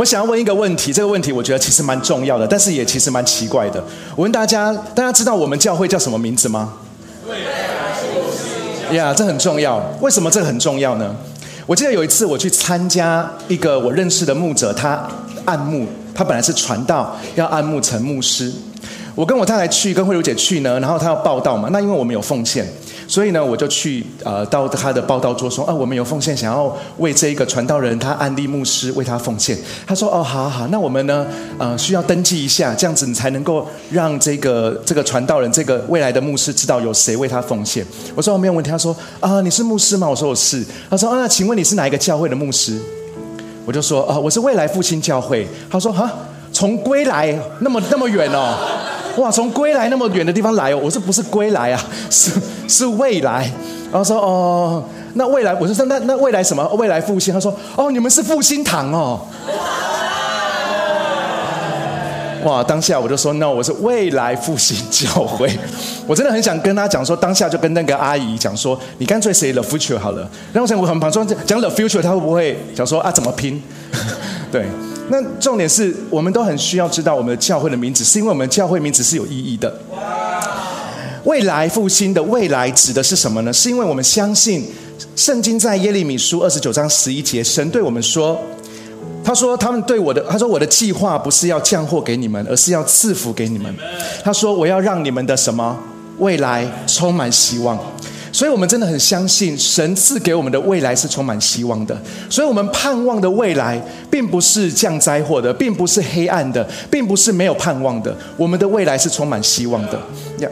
我想要问一个问题，这个问题我觉得其实蛮重要的，但是也其实蛮奇怪的。我问大家，大家知道我们教会叫什么名字吗？呀，这很重要。为什么这个很重要呢？我记得有一次我去参加一个我认识的牧者，他按牧，他本来是传道，要按牧成牧师。我跟我太太去，跟慧茹姐去呢，然后他要报道嘛。那因为我们有奉献。所以呢，我就去呃到他的报道桌说啊，我们有奉献，想要为这一个传道人他安利牧师为他奉献。他说哦，好好好，那我们呢呃需要登记一下，这样子你才能够让这个这个传道人这个未来的牧师知道有谁为他奉献。我说没有问题。他说啊，你是牧师吗？我说我是。他说啊，那请问你是哪一个教会的牧师？我就说啊，我是未来复兴教会。他说哈，从归来那么那么远哦。哇，从归来那么远的地方来哦！我说不是归来啊，是是未来。然后说哦，那未来，我就说那那未来什么？未来复兴？他说哦，你们是复兴堂哦。哇！当下我就说 no，我是未来复兴教会。我真的很想跟他讲说，当下就跟那个阿姨讲说，你干脆写 the future 好了。然后我想我很怕说讲 the future，他会不会讲说啊怎么拼？对。那重点是我们都很需要知道我们的教会的名字，是因为我们教会名字是有意义的。未来复兴的未来指的是什么呢？是因为我们相信圣经在耶利米书二十九章十一节，神对我们说：“他说他们对我的，他说我的计划不是要降祸给你们，而是要赐福给你们。他说我要让你们的什么未来充满希望。”所以，我们真的很相信神赐给我们的未来是充满希望的。所以，我们盼望的未来，并不是降灾祸的，并不是黑暗的，并不是没有盼望的。我们的未来是充满希望的。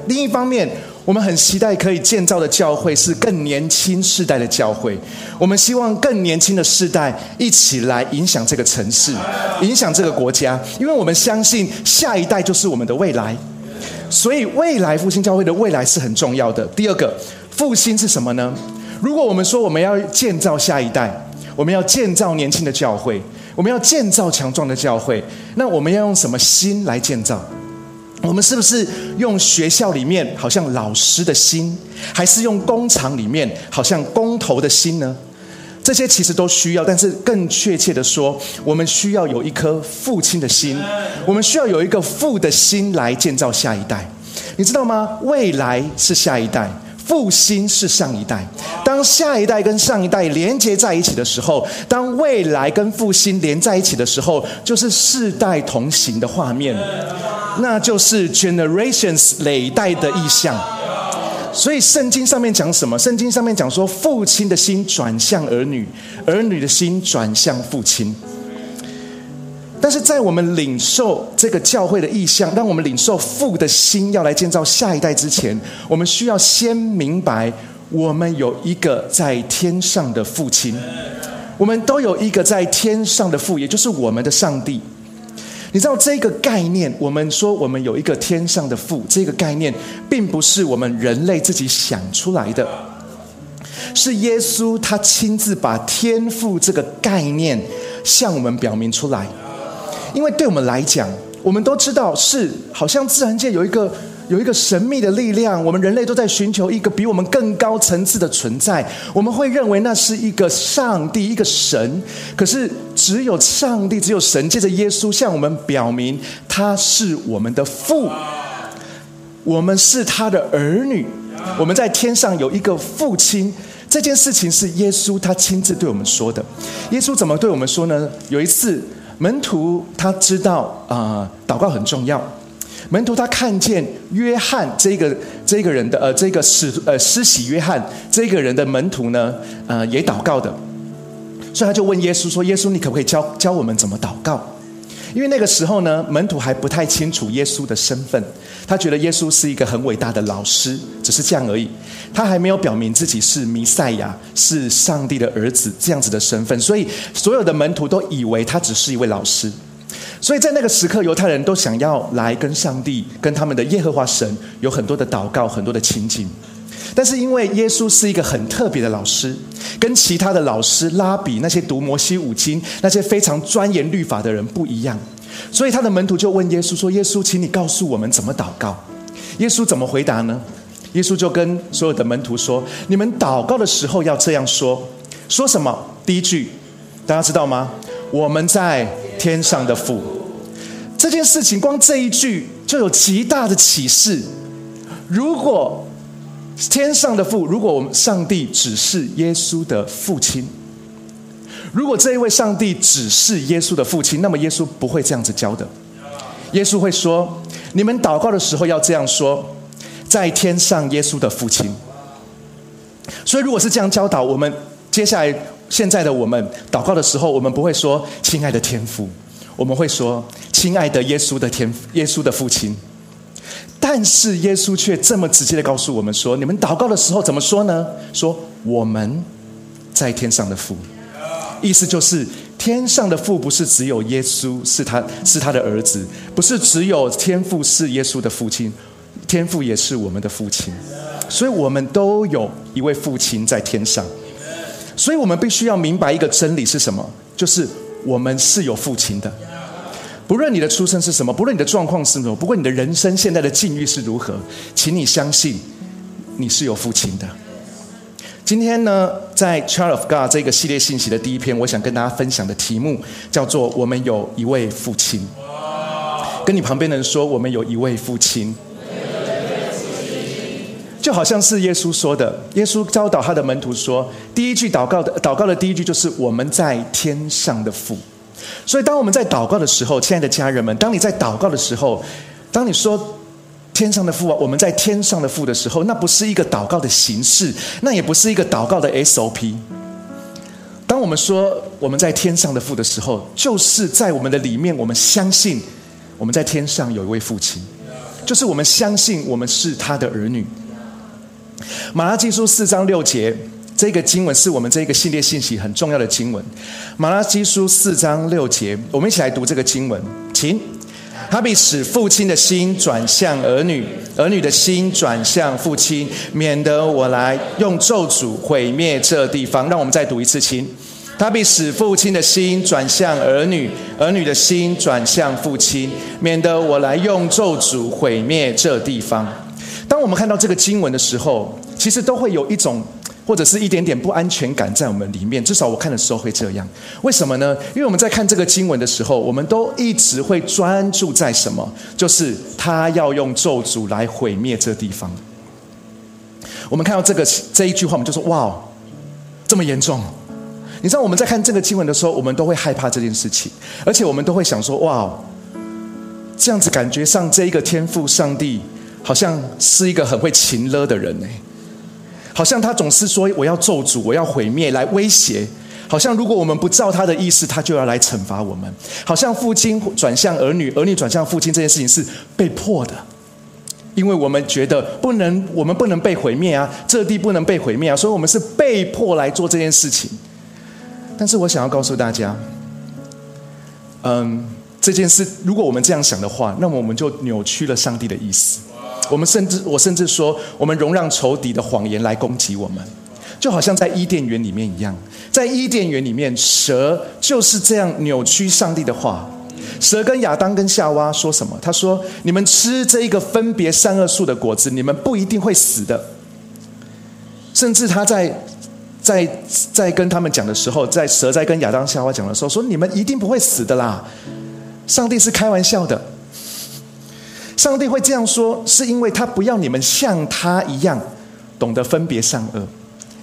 另一方面，我们很期待可以建造的教会是更年轻世代的教会。我们希望更年轻的世代一起来影响这个城市，影响这个国家，因为我们相信下一代就是我们的未来。所以，未来复兴教会的未来是很重要的。第二个。复兴是什么呢？如果我们说我们要建造下一代，我们要建造年轻的教会，我们要建造强壮的教会，那我们要用什么心来建造？我们是不是用学校里面好像老师的心，还是用工厂里面好像工头的心呢？这些其实都需要，但是更确切的说，我们需要有一颗父亲的心，我们需要有一个父的心来建造下一代。你知道吗？未来是下一代。复兴是上一代，当下一代跟上一代连接在一起的时候，当未来跟复兴连在一起的时候，就是世代同行的画面，那就是 generations 累代的意象。所以圣经上面讲什么？圣经上面讲说，父亲的心转向儿女，儿女的心转向父亲。但是在我们领受这个教会的意向，让我们领受父的心要来建造下一代之前，我们需要先明白，我们有一个在天上的父亲，我们都有一个在天上的父，也就是我们的上帝。你知道这个概念？我们说我们有一个天上的父，这个概念并不是我们人类自己想出来的，是耶稣他亲自把天父这个概念向我们表明出来。因为对我们来讲，我们都知道是好像自然界有一个有一个神秘的力量，我们人类都在寻求一个比我们更高层次的存在。我们会认为那是一个上帝，一个神。可是只有上帝，只有神借着耶稣向我们表明，他是我们的父，我们是他的儿女，我们在天上有一个父亲。这件事情是耶稣他亲自对我们说的。耶稣怎么对我们说呢？有一次。门徒他知道啊，祷告很重要。门徒他看见约翰这个这个人的呃这个使呃施洗约翰这个人的门徒呢，呃也祷告的，所以他就问耶稣说：“耶稣，你可不可以教教我们怎么祷告？”因为那个时候呢，门徒还不太清楚耶稣的身份，他觉得耶稣是一个很伟大的老师，只是这样而已。他还没有表明自己是弥赛亚，是上帝的儿子这样子的身份，所以所有的门徒都以为他只是一位老师。所以在那个时刻，犹太人都想要来跟上帝、跟他们的耶和华神有很多的祷告、很多的情景。但是因为耶稣是一个很特别的老师，跟其他的老师拉比那些读摩西五经、那些非常钻研律法的人不一样，所以他的门徒就问耶稣说：“耶稣，请你告诉我们怎么祷告。”耶稣怎么回答呢？耶稣就跟所有的门徒说：“你们祷告的时候要这样说，说什么？第一句，大家知道吗？我们在天上的父。这件事情光这一句就有极大的启示。如果天上的父，如果我们上帝只是耶稣的父亲，如果这一位上帝只是耶稣的父亲，那么耶稣不会这样子教的。耶稣会说：“你们祷告的时候要这样说，在天上耶稣的父亲。”所以，如果是这样教导我们，接下来现在的我们祷告的时候，我们不会说“亲爱的天父”，我们会说“亲爱的耶稣的天耶稣的父亲”。但是耶稣却这么直接的告诉我们说：“你们祷告的时候怎么说呢？说我们在天上的父。”意思就是，天上的父不是只有耶稣是他是他的儿子，不是只有天父是耶稣的父亲，天父也是我们的父亲，所以我们都有一位父亲在天上。所以我们必须要明白一个真理是什么，就是我们是有父亲的。不论你的出生是什么，不论你的状况是什么，不论你的人生现在的境遇是如何，请你相信，你是有父亲的。今天呢，在《Child of God》这个系列信息的第一篇，我想跟大家分享的题目叫做“我们有一位父亲”。跟你旁边的人说：“我们有一位父亲。”就好像是耶稣说的，耶稣教导他的门徒说，第一句祷告的祷告的第一句就是“我们在天上的父”。所以，当我们在祷告的时候，亲爱的家人们，当你在祷告的时候，当你说“天上的父啊，我们在天上的父”的时候，那不是一个祷告的形式，那也不是一个祷告的 SOP。当我们说“我们在天上的父”的时候，就是在我们的里面，我们相信我们在天上有一位父亲，就是我们相信我们是他的儿女。马拉基书四章六节，这个经文是我们这个系列信息很重要的经文。马拉基书四章六节，我们一起来读这个经文，请。他必使父亲的心转向儿女，儿女的心转向父亲，免得我来用咒诅毁灭这地方。让我们再读一次，请。他必使父亲的心转向儿女，儿女的心转向父亲，免得我来用咒诅毁灭这地方。当我们看到这个经文的时候，其实都会有一种或者是一点点不安全感在我们里面。至少我看的时候会这样。为什么呢？因为我们在看这个经文的时候，我们都一直会专注在什么？就是他要用咒诅来毁灭这地方。我们看到这个这一句话，我们就说：“哇，这么严重！”你知道我们在看这个经文的时候，我们都会害怕这件事情，而且我们都会想说：“哇，这样子感觉上这一个天赋上帝。”好像是一个很会情勒的人呢，好像他总是说我要咒诅，我要毁灭，来威胁。好像如果我们不照他的意思，他就要来惩罚我们。好像父亲转向儿女，儿女转向父亲这件事情是被迫的，因为我们觉得不能，我们不能被毁灭啊，这地不能被毁灭啊，所以我们是被迫来做这件事情。但是我想要告诉大家，嗯，这件事如果我们这样想的话，那么我们就扭曲了上帝的意思。我们甚至，我甚至说，我们容让仇敌的谎言来攻击我们，就好像在伊甸园里面一样。在伊甸园里面，蛇就是这样扭曲上帝的话。蛇跟亚当跟夏娃说什么？他说：“你们吃这一个分别善恶树的果子，你们不一定会死的。”甚至他在在在跟他们讲的时候，在蛇在跟亚当夏娃讲的时候，说：“你们一定不会死的啦！”上帝是开玩笑的。上帝会这样说，是因为他不要你们像他一样懂得分别善恶。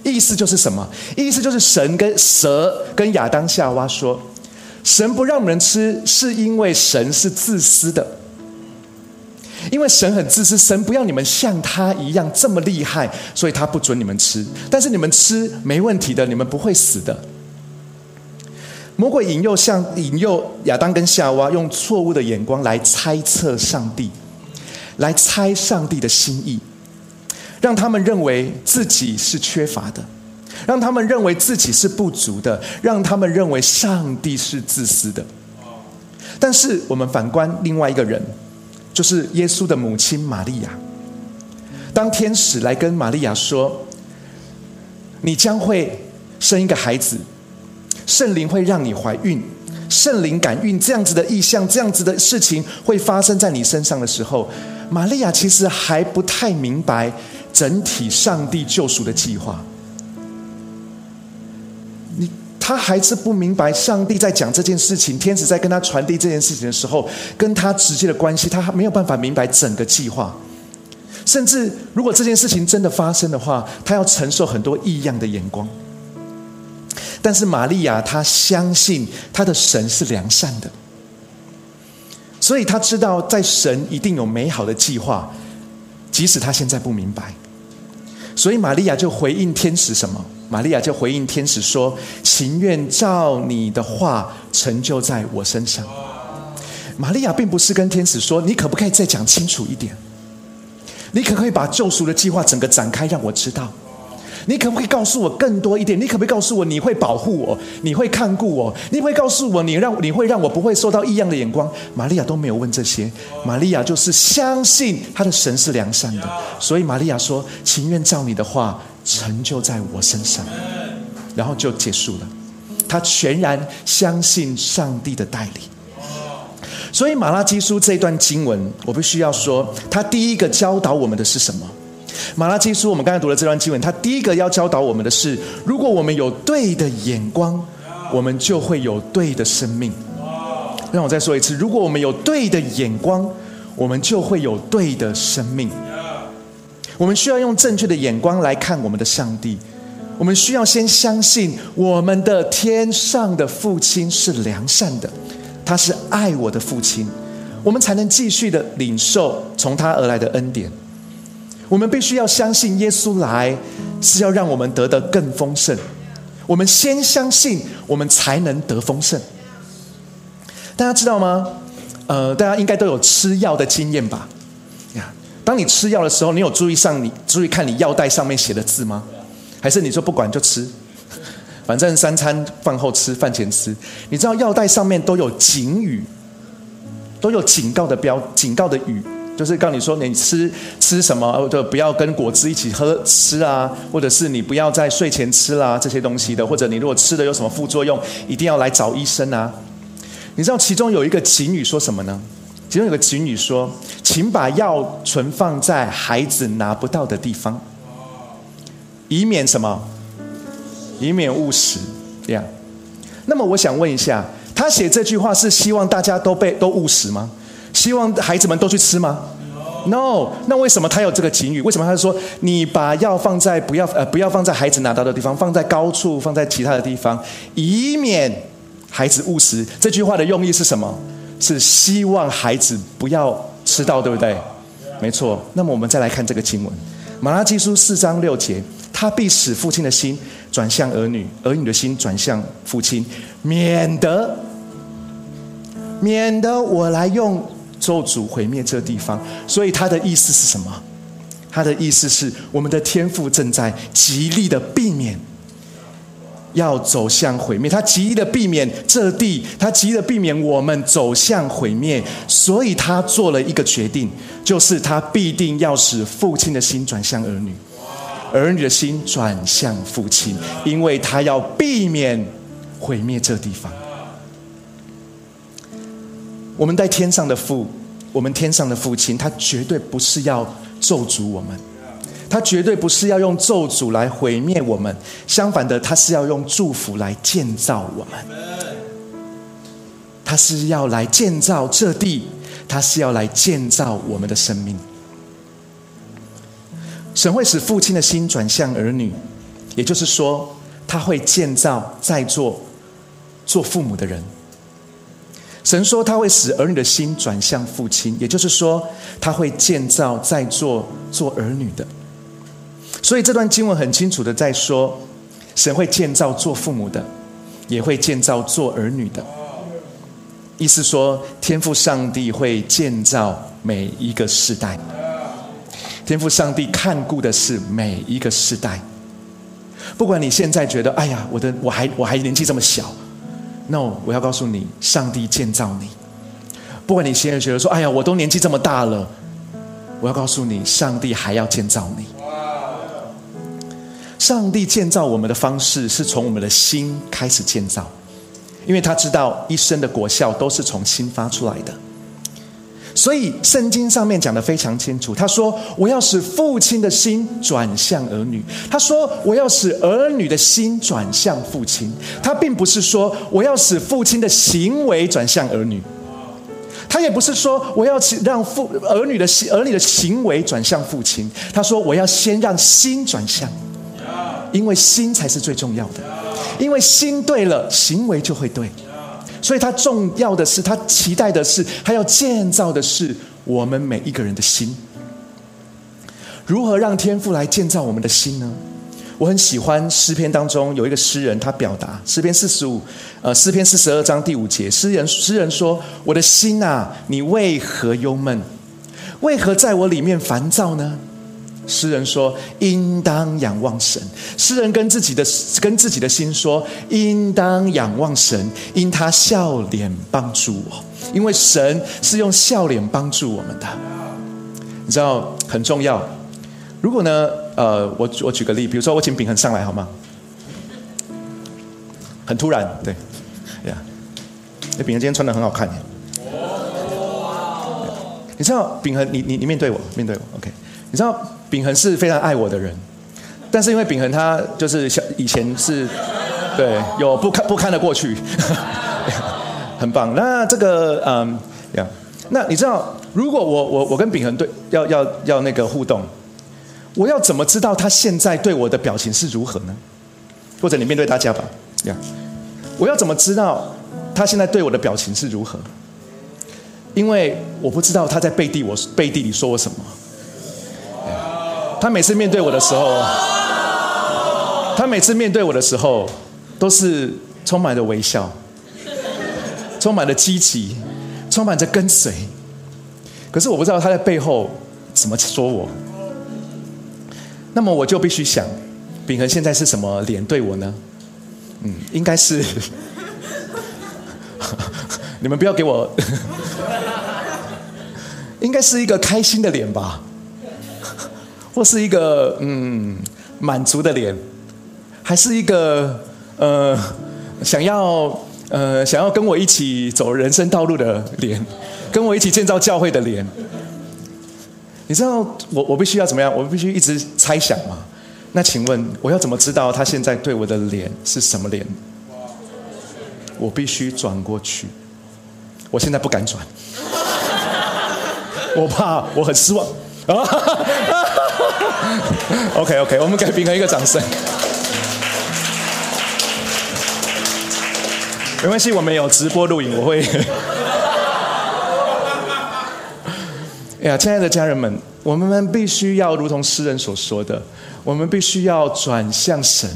意思就是什么？意思就是神跟蛇跟亚当夏娃说，神不让人吃，是因为神是自私的。因为神很自私，神不要你们像他一样这么厉害，所以他不准你们吃。但是你们吃没问题的，你们不会死的。魔鬼引诱像引诱亚当跟夏娃，用错误的眼光来猜测上帝。来猜上帝的心意，让他们认为自己是缺乏的，让他们认为自己是不足的，让他们认为上帝是自私的。但是我们反观另外一个人，就是耶稣的母亲玛利亚。当天使来跟玛利亚说：“你将会生一个孩子，圣灵会让你怀孕。”圣灵感孕这样子的意象，这样子的事情会发生在你身上的时候，玛利亚其实还不太明白整体上帝救赎的计划。你他还是不明白上帝在讲这件事情，天使在跟他传递这件事情的时候，跟他直接的关系，他没有办法明白整个计划。甚至如果这件事情真的发生的话，他要承受很多异样的眼光。但是玛利亚她相信她的神是良善的，所以他知道在神一定有美好的计划，即使他现在不明白。所以玛利亚就回应天使什么？玛利亚就回应天使说：“情愿照你的话成就在我身上。”玛利亚并不是跟天使说：“你可不可以再讲清楚一点？你可不可以把救赎的计划整个展开，让我知道？你可不可以告诉我更多一点？你可不可以告诉我你会保护我，你会看顾我？你会告诉我你让你会让我不会受到异样的眼光？”玛利亚都没有问这些，玛利亚就是相信她的神是良善的，所以玛利亚说：“情愿照你的话。”成就在我身上，然后就结束了。他全然相信上帝的带领。所以马拉基书这段经文，我必须要说，他第一个教导我们的是什么？马拉基书，我们刚才读了这段经文，他第一个要教导我们的是：如果我们有对的眼光，我们就会有对的生命。让我再说一次：如果我们有对的眼光，我们就会有对的生命。我们需要用正确的眼光来看我们的上帝。我们需要先相信我们的天上的父亲是良善的，他是爱我的父亲，我们才能继续的领受从他而来的恩典。我们必须要相信耶稣来是要让我们得的更丰盛。我们先相信，我们才能得丰盛。大家知道吗？呃，大家应该都有吃药的经验吧？当你吃药的时候，你有注意上你注意看你药袋上面写的字吗？还是你说不管就吃，反正三餐饭后吃，饭前吃。你知道药袋上面都有警语，都有警告的标，警告的语，就是告你说你吃吃什么，就不要跟果汁一起喝吃啊，或者是你不要在睡前吃啦这些东西的，或者你如果吃的有什么副作用，一定要来找医生啊。你知道其中有一个警语说什么呢？其中有个警语说。请把药存放在孩子拿不到的地方，以免什么？以免误食。这样，那么我想问一下，他写这句话是希望大家都被都误食吗？希望孩子们都去吃吗？No。那为什么他有这个警语？为什么他说你把药放在不要呃不要放在孩子拿到的地方，放在高处，放在其他的地方，以免孩子误食？这句话的用意是什么？是希望孩子不要。吃到对不对？没错。那么我们再来看这个经文，《马拉基书》四章六节，他必使父亲的心转向儿女，儿女的心转向父亲，免得免得我来用咒诅毁灭这地方。所以他的意思是什么？他的意思是，我们的天父正在极力的避免。要走向毁灭，他极力的避免这地，他极力的避免我们走向毁灭，所以他做了一个决定，就是他必定要使父亲的心转向儿女，儿女的心转向父亲，因为他要避免毁灭这地方。我们在天上的父，我们天上的父亲，他绝对不是要咒诅我们。他绝对不是要用咒诅来毁灭我们，相反的，他是要用祝福来建造我们。他是要来建造这地，他是要来建造我们的生命。神会使父亲的心转向儿女，也就是说，他会建造在座做父母的人。神说他会使儿女的心转向父亲，也就是说，他会建造在座做儿女的。所以这段经文很清楚的在说，神会建造做父母的，也会建造做儿女的。意思说，天赋上帝会建造每一个世代。天赋上帝看顾的是每一个世代。不管你现在觉得，哎呀，我的我还我还年纪这么小，no，我要告诉你，上帝建造你。不管你现在觉得说，哎呀，我都年纪这么大了，我要告诉你，上帝还要建造你。上帝建造我们的方式是从我们的心开始建造，因为他知道一生的果效都是从心发出来的。所以圣经上面讲的非常清楚，他说：“我要使父亲的心转向儿女。”他说：“我要使儿女的心转向父亲。”他并不是说我要使父亲的行为转向儿女，他也不是说我要让父儿女的儿女的行为转向父亲。他说：“我要先让心转向，因为心才是最重要的，因为心对了，行为就会对。”所以，他重要的是，他期待的是，他要建造的是我们每一个人的心。如何让天父来建造我们的心呢？我很喜欢诗篇当中有一个诗人，他表达诗篇四十五，呃，诗篇四十二章第五节，诗人诗人说：“我的心啊，你为何忧闷？为何在我里面烦躁呢？”诗人说：“应当仰望神。”诗人跟自己的跟自己的心说：“应当仰望神，因他笑脸帮助我。因为神是用笑脸帮助我们的。你知道很重要。如果呢，呃，我我举个例，比如说我请秉恒上来好吗？很突然，对，呀，那秉恒今天穿的很好看。你知道秉恒，你你你面对我，面对我，OK？你知道？秉恒是非常爱我的人，但是因为秉恒他就是小以前是，对有不堪不堪的过去，很棒。那这个嗯呀，那你知道如果我我我跟秉恒对要要要那个互动，我要怎么知道他现在对我的表情是如何呢？或者你面对大家吧，呀，我要怎么知道他现在对我的表情是如何？因为我不知道他在背地我背地里说我什么。他每次面对我的时候，他每次面对我的时候，都是充满着微笑，充满着积极，充满着跟随。可是我不知道他在背后怎么说我。那么我就必须想，秉恒现在是什么脸对我呢？嗯，应该是，你们不要给我，应该是一个开心的脸吧。或是一个嗯满足的脸，还是一个呃想要呃想要跟我一起走人生道路的脸，跟我一起建造教会的脸。你知道我我必须要怎么样？我必须一直猜想嘛。那请问我要怎么知道他现在对我的脸是什么脸？我必须转过去。我现在不敢转，我怕我很失望。OK OK，我们给平衡一个掌声。没关系，我们有直播录影，我会。哎呀，亲爱的家人们，我们必须要如同诗人所说的，我们必须要转向神。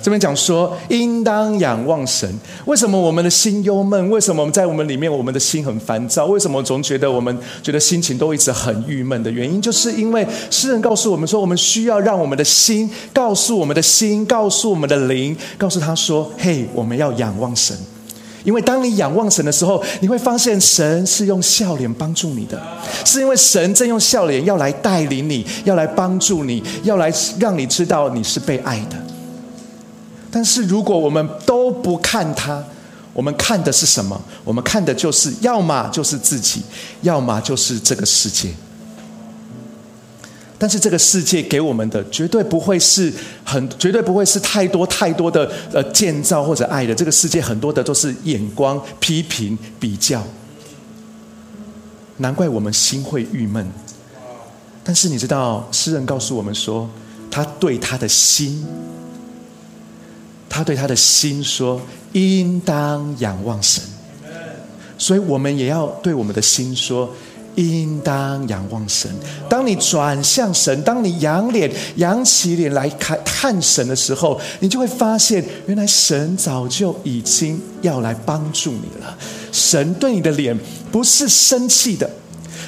这边讲说，应当仰望神。为什么我们的心忧闷？为什么我们在我们里面，我们的心很烦躁？为什么总觉得我们觉得心情都一直很郁闷的原因，就是因为诗人告诉我们说，我们需要让我们的心告诉我们的心，告诉我们的灵，告诉他说：“嘿，我们要仰望神。”因为当你仰望神的时候，你会发现神是用笑脸帮助你的，是因为神正用笑脸要来带领你，要来帮助你，要来让你知道你是被爱的。但是如果我们都不看他，我们看的是什么？我们看的就是要么就是自己，要么就是这个世界。但是这个世界给我们的绝对不会是很，绝对不会是太多太多的呃建造或者爱的。这个世界很多的都是眼光、批评、比较。难怪我们心会郁闷。但是你知道，诗人告诉我们说，他对他的心。他对他的心说：“应当仰望神。”所以，我们也要对我们的心说：“应当仰望神。”当你转向神，当你仰脸、仰起脸来看看神的时候，你就会发现，原来神早就已经要来帮助你了。神对你的脸不是生气的。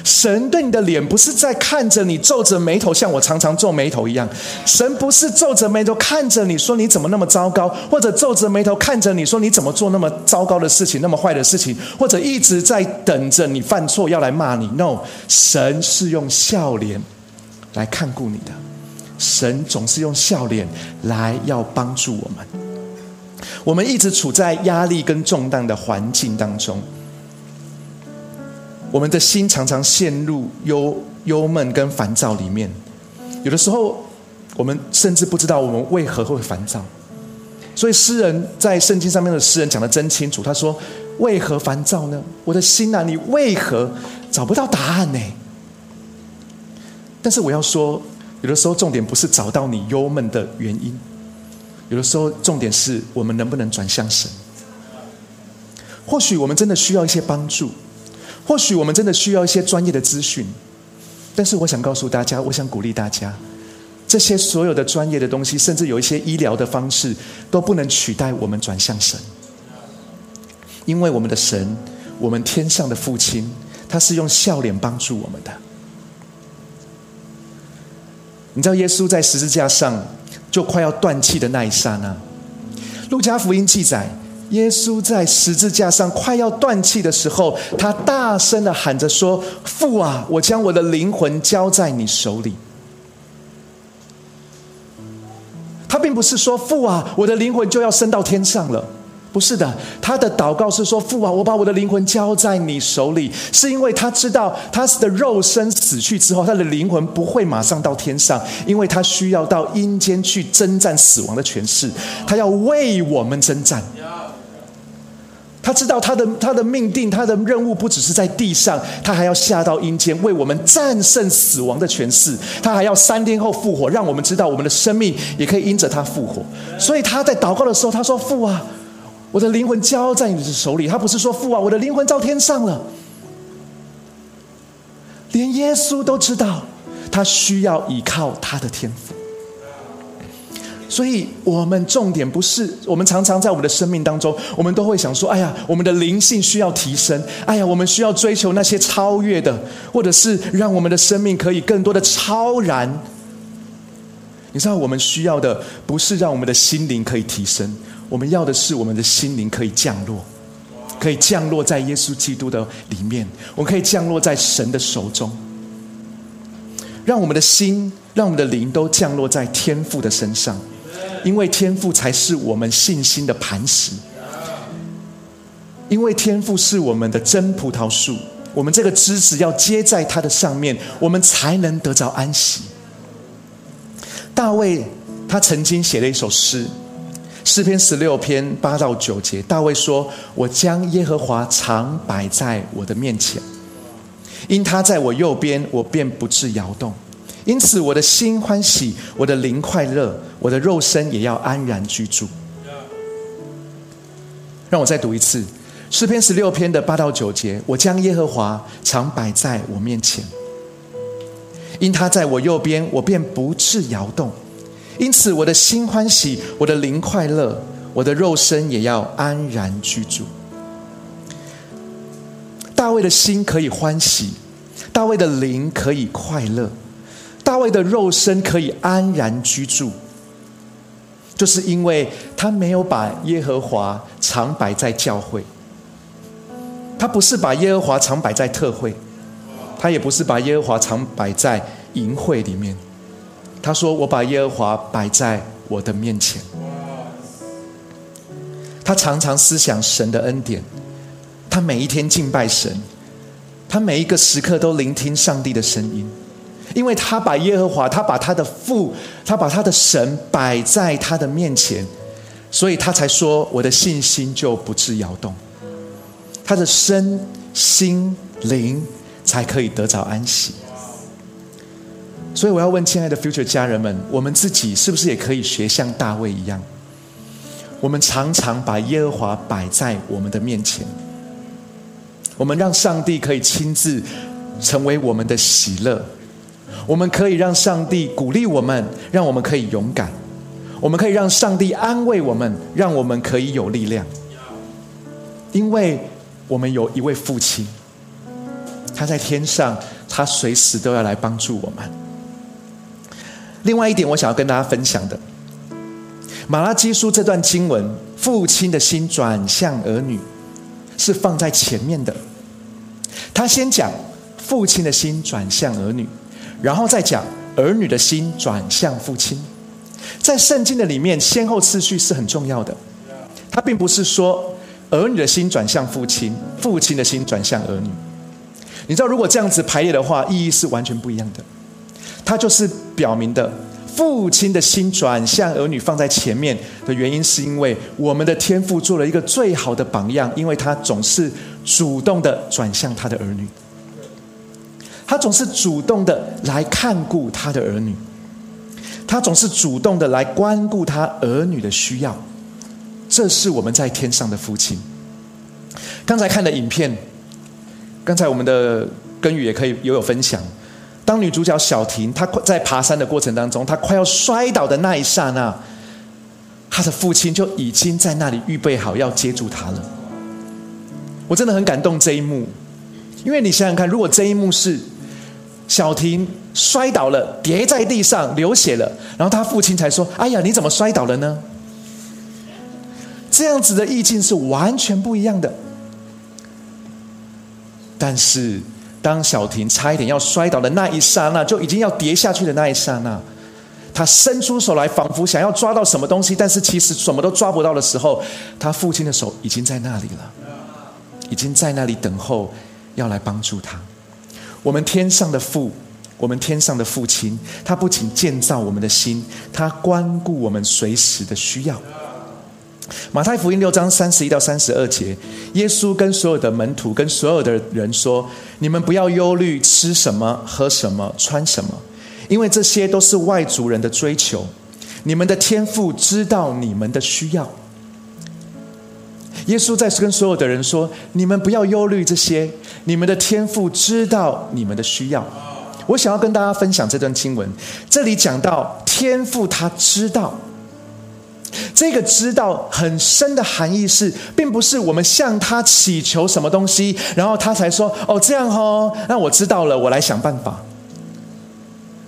神对你的脸不是在看着你皱着眉头，像我常常皱眉头一样。神不是皱着眉头看着你说你怎么那么糟糕，或者皱着眉头看着你说你怎么做那么糟糕的事情、那么坏的事情，或者一直在等着你犯错要来骂你。No，神是用笑脸来看顾你的。神总是用笑脸来要帮助我们。我们一直处在压力跟重担的环境当中。我们的心常常陷入忧忧闷跟烦躁里面，有的时候我们甚至不知道我们为何会烦躁。所以诗人在圣经上面的诗人讲的真清楚，他说：“为何烦躁呢？我的心啊，你为何找不到答案呢？”但是我要说，有的时候重点不是找到你忧闷的原因，有的时候重点是我们能不能转向神。或许我们真的需要一些帮助，或许我们真的需要一些专业的资讯，但是我想告诉大家，我想鼓励大家。这些所有的专业的东西，甚至有一些医疗的方式，都不能取代我们转向神，因为我们的神，我们天上的父亲，他是用笑脸帮助我们的。你知道，耶稣在十字架上就快要断气的那一刹那，路加福音记载，耶稣在十字架上快要断气的时候，他大声的喊着说：“父啊，我将我的灵魂交在你手里。”他并不是说父啊，我的灵魂就要升到天上了，不是的。他的祷告是说父啊，我把我的灵魂交在你手里，是因为他知道他的肉身死去之后，他的灵魂不会马上到天上，因为他需要到阴间去征战死亡的权势，他要为我们征战。他知道他的他的命定，他的任务不只是在地上，他还要下到阴间，为我们战胜死亡的权势。他还要三天后复活，让我们知道我们的生命也可以因着他复活。所以他在祷告的时候，他说：“父啊，我的灵魂交在你的手里。”他不是说：“父啊，我的灵魂到天上了。”连耶稣都知道，他需要依靠他的天赋。所以，我们重点不是我们常常在我们的生命当中，我们都会想说：“哎呀，我们的灵性需要提升。哎呀，我们需要追求那些超越的，或者是让我们的生命可以更多的超然。”你知道，我们需要的不是让我们的心灵可以提升，我们要的是我们的心灵可以降落，可以降落在耶稣基督的里面，我们可以降落在神的手中，让我们的心，让我们的灵都降落在天父的身上。因为天赋才是我们信心的磐石，因为天赋是我们的真葡萄树，我们这个枝子要接在它的上面，我们才能得着安息。大卫他曾经写了一首诗，诗篇十六篇八到九节，大卫说：“我将耶和华常摆在我的面前，因他在我右边，我便不致摇动。”因此，我的心欢喜，我的灵快乐，我的肉身也要安然居住。让我再读一次诗篇十六篇的八到九节：我将耶和华常摆在我面前，因他在我右边，我便不致摇动。因此，我的心欢喜，我的灵快乐，我的肉身也要安然居住。大卫的心可以欢喜，大卫的灵可以快乐。大卫的肉身可以安然居住，就是因为他没有把耶和华常摆在教会，他不是把耶和华常摆在特会，他也不是把耶和华常摆在淫会里面。他说：“我把耶和华摆在我的面前。”他常常思想神的恩典，他每一天敬拜神，他每一个时刻都聆听上帝的声音。因为他把耶和华，他把他的父，他把他的神摆在他的面前，所以他才说：“我的信心就不致摇动，他的身心灵才可以得着安息。”所以我要问亲爱的 Future 家人们：我们自己是不是也可以学像大卫一样？我们常常把耶和华摆在我们的面前，我们让上帝可以亲自成为我们的喜乐。我们可以让上帝鼓励我们，让我们可以勇敢；我们可以让上帝安慰我们，让我们可以有力量。因为我们有一位父亲，他在天上，他随时都要来帮助我们。另外一点，我想要跟大家分享的，《马拉基书》这段经文，父亲的心转向儿女，是放在前面的。他先讲父亲的心转向儿女。然后再讲儿女的心转向父亲，在圣经的里面，先后次序是很重要的。他并不是说儿女的心转向父亲，父亲的心转向儿女。你知道，如果这样子排列的话，意义是完全不一样的。它就是表明的，父亲的心转向儿女放在前面的原因，是因为我们的天父做了一个最好的榜样，因为他总是主动的转向他的儿女，他总是主动的来看顾他的儿女，他总是主动的来关顾他儿女的需要。这是我们在天上的父亲。刚才看的影片，刚才我们的根宇也可以也有分享。当女主角小婷她在爬山的过程当中，她快要摔倒的那一刹那，她的父亲就已经在那里预备好要接住她了。我真的很感动这一幕，因为你想想看，如果这一幕是小婷摔倒了，跌在地上流血了，然后她父亲才说：“哎呀，你怎么摔倒了呢？”这样子的意境是完全不一样的。但是，当小婷差一点要摔倒的那一刹那，就已经要跌下去的那一刹那，他伸出手来，仿佛想要抓到什么东西，但是其实什么都抓不到的时候，他父亲的手已经在那里了，已经在那里等候，要来帮助他。我们天上的父，我们天上的父亲，他不仅建造我们的心，他关顾我们随时的需要。马太福音六章三十一到三十二节，耶稣跟所有的门徒、跟所有的人说：“你们不要忧虑吃什么、喝什么、穿什么，因为这些都是外族人的追求。你们的天父知道你们的需要。”耶稣在跟所有的人说：“你们不要忧虑这些，你们的天父知道你们的需要。”我想要跟大家分享这段经文，这里讲到天父他知道。这个知道很深的含义是，并不是我们向他祈求什么东西，然后他才说：“哦，这样哦，那我知道了，我来想办法。”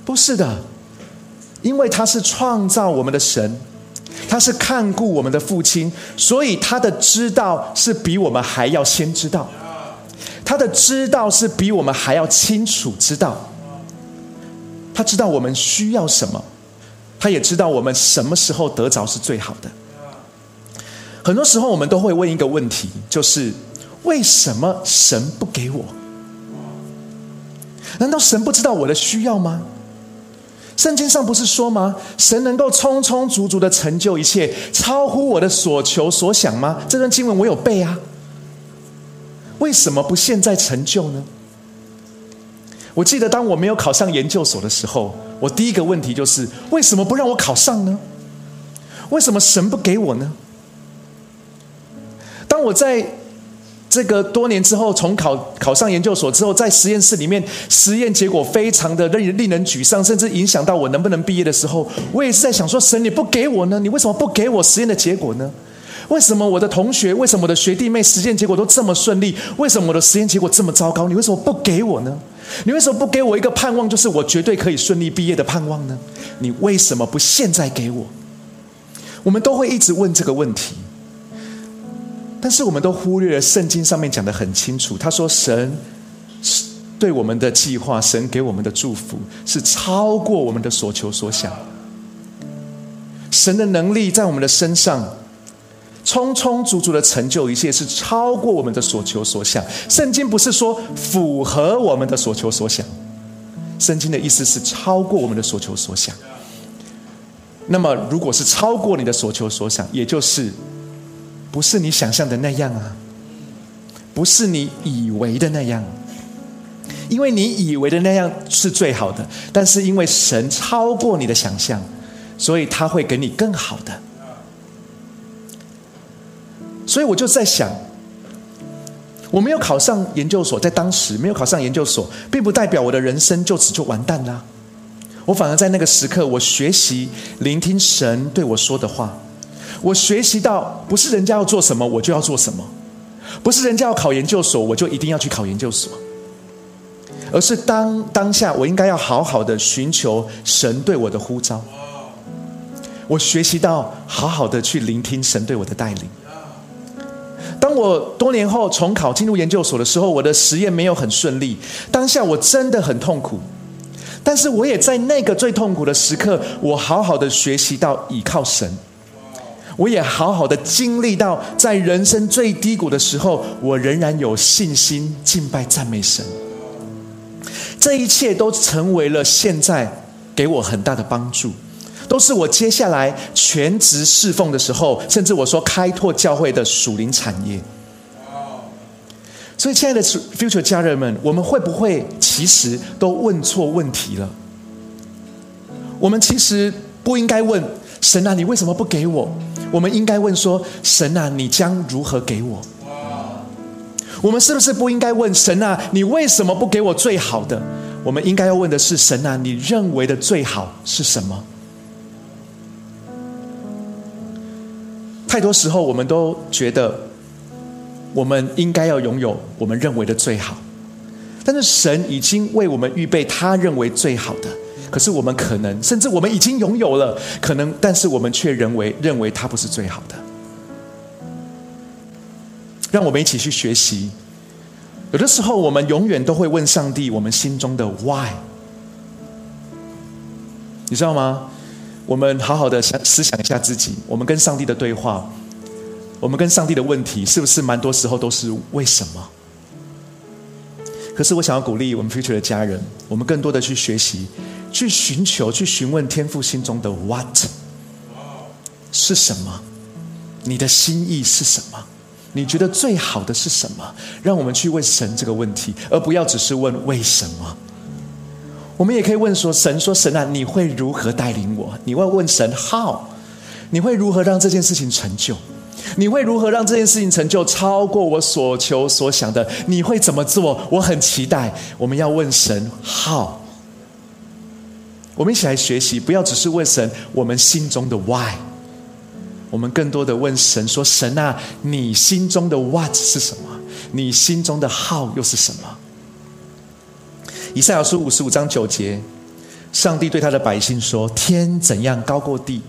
不是的，因为他是创造我们的神，他是看顾我们的父亲，所以他的知道是比我们还要先知道，他的知道是比我们还要清楚知道，他知道我们需要什么。他也知道我们什么时候得着是最好的。很多时候，我们都会问一个问题，就是为什么神不给我？难道神不知道我的需要吗？圣经上不是说吗？神能够充充足足的成就一切，超乎我的所求所想吗？这段经文我有背啊。为什么不现在成就呢？我记得当我没有考上研究所的时候。我第一个问题就是：为什么不让我考上呢？为什么神不给我呢？当我在这个多年之后重考考上研究所之后，在实验室里面实验结果非常的令人令人沮丧，甚至影响到我能不能毕业的时候，我也是在想说：神你不给我呢？你为什么不给我实验的结果呢？为什么我的同学、为什么我的学弟妹实验结果都这么顺利？为什么我的实验结果这么糟糕？你为什么不给我呢？你为什么不给我一个盼望，就是我绝对可以顺利毕业的盼望呢？你为什么不现在给我？我们都会一直问这个问题，但是我们都忽略了圣经上面讲的很清楚。他说：“神对我们的计划，神给我们的祝福，是超过我们的所求所想。神的能力在我们的身上。”充充足足的成就一切，是超过我们的所求所想。圣经不是说符合我们的所求所想，圣经的意思是超过我们的所求所想。那么，如果是超过你的所求所想，也就是不是你想象的那样啊，不是你以为的那样，因为你以为的那样是最好的，但是因为神超过你的想象，所以他会给你更好的。所以我就在想，我没有考上研究所，在当时没有考上研究所，并不代表我的人生就此就完蛋啦。我反而在那个时刻，我学习聆听神对我说的话。我学习到，不是人家要做什么我就要做什么，不是人家要考研究所我就一定要去考研究所，而是当当下我应该要好好的寻求神对我的呼召。我学习到好好的去聆听神对我的带领。当我多年后重考进入研究所的时候，我的实验没有很顺利。当下我真的很痛苦，但是我也在那个最痛苦的时刻，我好好的学习到倚靠神。我也好好的经历到，在人生最低谷的时候，我仍然有信心敬拜赞美神。这一切都成为了现在给我很大的帮助，都是我接下来全职侍奉的时候，甚至我说开拓教会的属灵产业。所以，亲爱的 future 家人们，我们会不会其实都问错问题了？我们其实不应该问神啊，你为什么不给我？我们应该问说，神啊，你将如何给我？我们是不是不应该问神啊，你为什么不给我最好的？我们应该要问的是神啊，你认为的最好是什么？太多时候，我们都觉得。我们应该要拥有我们认为的最好，但是神已经为我们预备他认为最好的。可是我们可能，甚至我们已经拥有了，可能，但是我们却认为认为它不是最好的。让我们一起去学习。有的时候，我们永远都会问上帝我们心中的 why。你知道吗？我们好好的想思想一下自己，我们跟上帝的对话。我们跟上帝的问题，是不是蛮多时候都是为什么？可是我想要鼓励我们 future 的家人，我们更多的去学习，去寻求，去询问天父心中的 what 是什么？你的心意是什么？你觉得最好的是什么？让我们去问神这个问题，而不要只是问为什么。我们也可以问说：神说神啊，你会如何带领我？你会问神 how？你会如何让这件事情成就？你会如何让这件事情成就超过我所求所想的？你会怎么做？我很期待。我们要问神 how。我们一起来学习，不要只是问神我们心中的 why。我们更多的问神说：神啊，你心中的 what 是什么？你心中的 how 又是什么？以赛亚书五十五章九节，上帝对他的百姓说：天怎样高过地？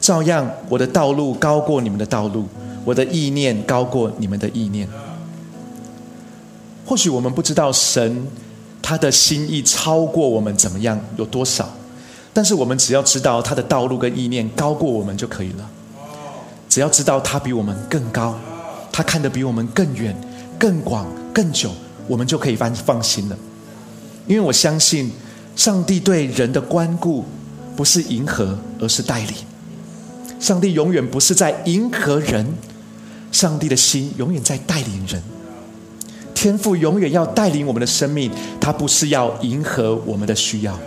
照样，我的道路高过你们的道路，我的意念高过你们的意念。或许我们不知道神他的心意超过我们怎么样有多少，但是我们只要知道他的道路跟意念高过我们就可以了。只要知道他比我们更高，他看得比我们更远、更广、更久，我们就可以放放心了。因为我相信，上帝对人的关顾不是迎合，而是带领。上帝永远不是在迎合人，上帝的心永远在带领人。天赋永远要带领我们的生命，他不是要迎合我们的需要。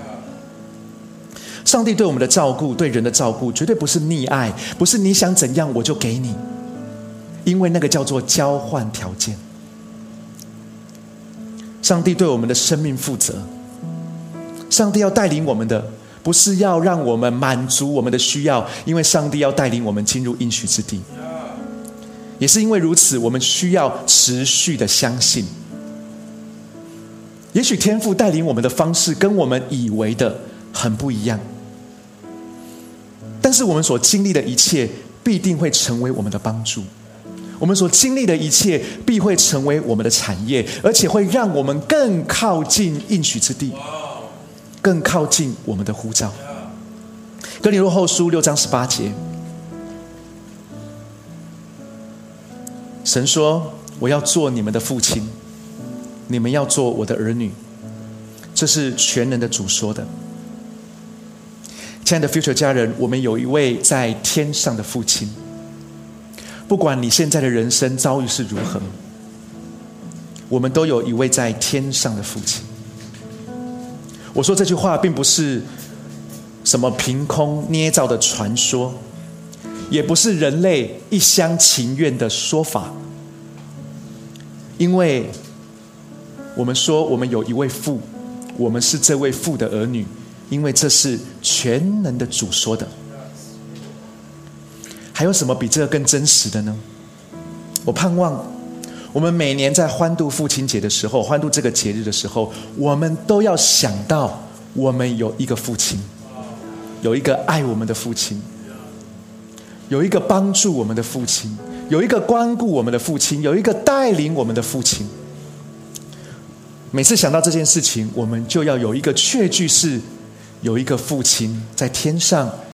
上帝对我们的照顾，对人的照顾，绝对不是溺爱，不是你想怎样我就给你，因为那个叫做交换条件。上帝对我们的生命负责，上帝要带领我们的。不是要让我们满足我们的需要，因为上帝要带领我们进入应许之地。也是因为如此，我们需要持续的相信。也许天父带领我们的方式跟我们以为的很不一样，但是我们所经历的一切必定会成为我们的帮助。我们所经历的一切必会成为我们的产业，而且会让我们更靠近应许之地。更靠近我们的呼召。哥林多后书六章十八节，神说：“我要做你们的父亲，你们要做我的儿女。”这是全能的主说的。亲爱的 future 家人，我们有一位在天上的父亲。不管你现在的人生遭遇是如何，我们都有一位在天上的父亲。我说这句话并不是什么凭空捏造的传说，也不是人类一厢情愿的说法，因为我们说我们有一位父，我们是这位父的儿女，因为这是全能的主说的。还有什么比这个更真实的呢？我盼望。我们每年在欢度父亲节的时候，欢度这个节日的时候，我们都要想到，我们有一个父亲，有一个爱我们的父亲，有一个帮助我们的父亲，有一个关顾我们的父亲，有一个带领我们的父亲。每次想到这件事情，我们就要有一个确据，是有一个父亲在天上。